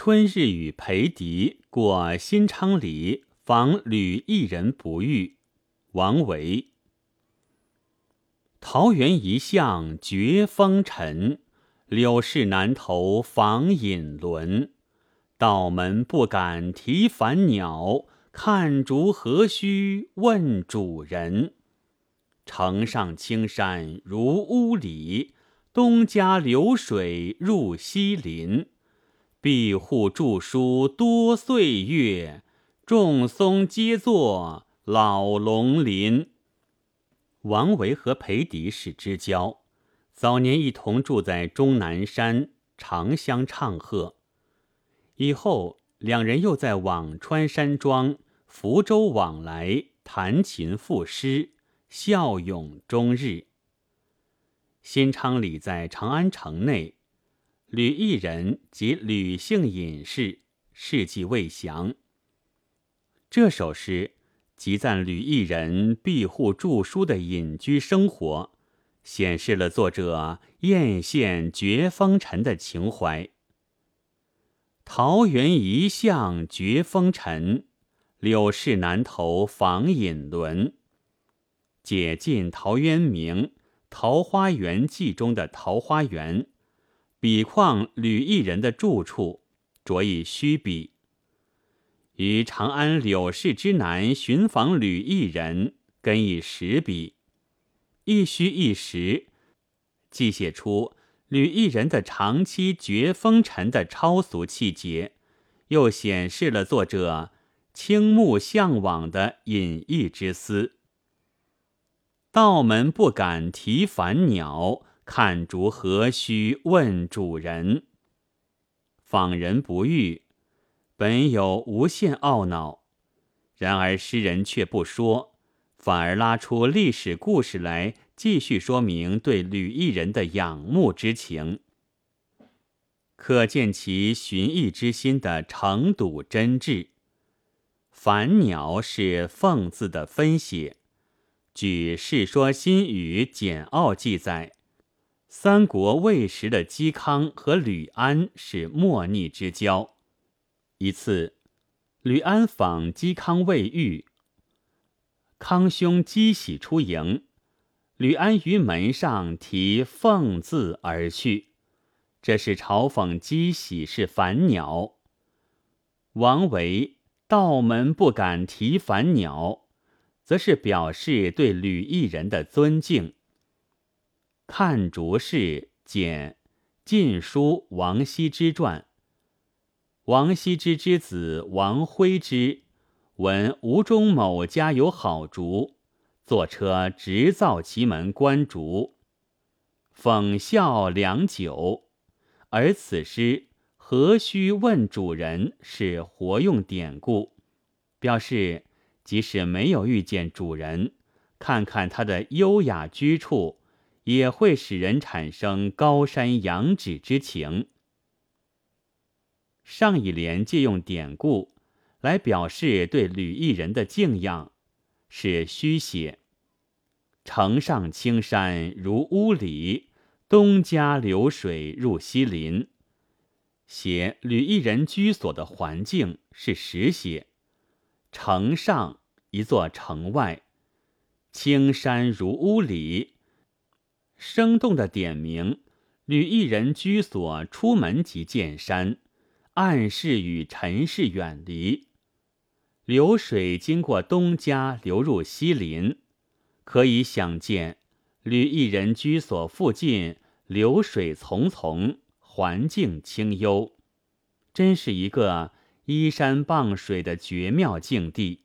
春日与裴迪过新昌里，访吕一人不遇。王维。桃源一向绝风尘，柳市南头访隐沦。道门不敢提凡鸟，看竹何须问主人。城上青山如屋里，东家流水入西林。壁户著书多岁月，众松皆作老龙鳞。王维和裴迪是知交，早年一同住在终南山，常相唱和。以后两人又在辋川山庄、福州往来，弹琴赋诗，笑咏终日。新昌里在长安城内。吕异人及吕姓隐士，事迹未详。这首诗集赞吕异人庇护著书的隐居生活，显示了作者艳羡绝风尘的情怀。桃源一向绝风尘，柳市南头访隐沦。解尽陶渊明《桃花源记》中的桃花源。笔况吕异人的住处，着以虚笔；于长安柳市之南寻访吕异人，跟以实笔。一虚一实，既写出吕异人的长期绝风尘的超俗气节，又显示了作者倾慕向往的隐逸之思。道门不敢提凡鸟。看竹何须问主人？访人不遇，本有无限懊恼，然而诗人却不说，反而拉出历史故事来，继续说明对吕异人的仰慕之情，可见其寻艺之心的诚笃真挚。凡鸟是凤字的分写，据《世说新语·简奥》记载。三国魏时的嵇康和吕安是莫逆之交。一次，吕安访嵇康未遇，康兄嵇喜出迎，吕安于门上题“凤”字而去，这是嘲讽嵇喜是凡鸟。王维“道门不敢提凡鸟”，则是表示对吕异人的尊敬。看竹氏简《晋书》王羲之传。王羲之之子王徽之，闻吴中某家有好竹，坐车直造其门观竹，讽笑良久。而此诗何须问主人，是活用典故，表示即使没有遇见主人，看看他的优雅居处。也会使人产生高山仰止之情。上一联借用典故来表示对吕艺人的敬仰，是虚写。城上青山如屋里，东家流水入西林。写吕异人居所的环境是实写。城上一座城外，青山如屋里。生动的点明，吕一人居所出门即见山，暗示与尘世远离。流水经过东家流入西林，可以想见吕一人居所附近流水淙淙，环境清幽，真是一个依山傍水的绝妙境地。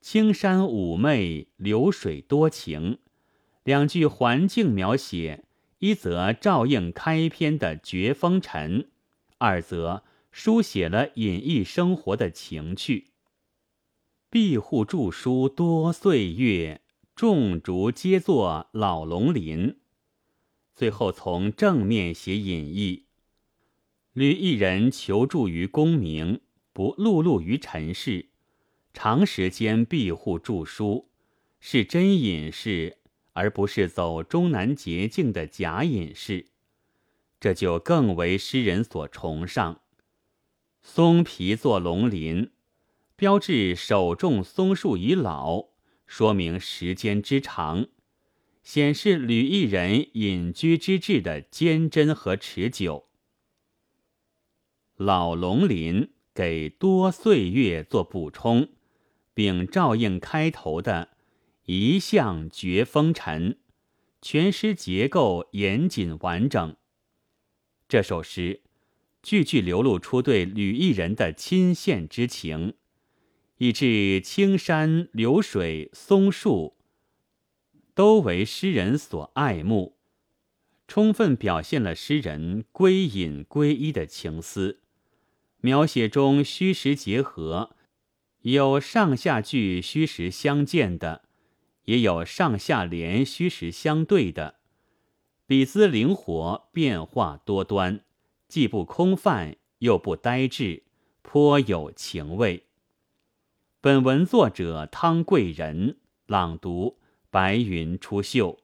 青山妩媚，流水多情。两句环境描写，一则照应开篇的绝风尘，二则书写了隐逸生活的情趣。庇护著书多岁月，种竹皆作老龙鳞。最后从正面写隐逸，吕一人求助于功名，不碌碌于尘世，长时间庇护著书，是真隐士。而不是走中南捷径的假隐士，这就更为诗人所崇尚。松皮作龙鳞，标志手种松树已老，说明时间之长，显示吕异人隐居之志的坚贞和持久。老龙鳞给多岁月做补充，并照应开头的一向绝风尘，全诗结构严谨完整。这首诗。句句流露出对吕艺人的亲羡之情，以致青山流水、松树都为诗人所爱慕，充分表现了诗人归隐归依的情思。描写中虚实结合，有上下句虚实相间的，也有上下联虚实相对的，笔姿灵活，变化多端。既不空泛，又不呆滞，颇有情味。本文作者汤贵人，朗读：白云出岫。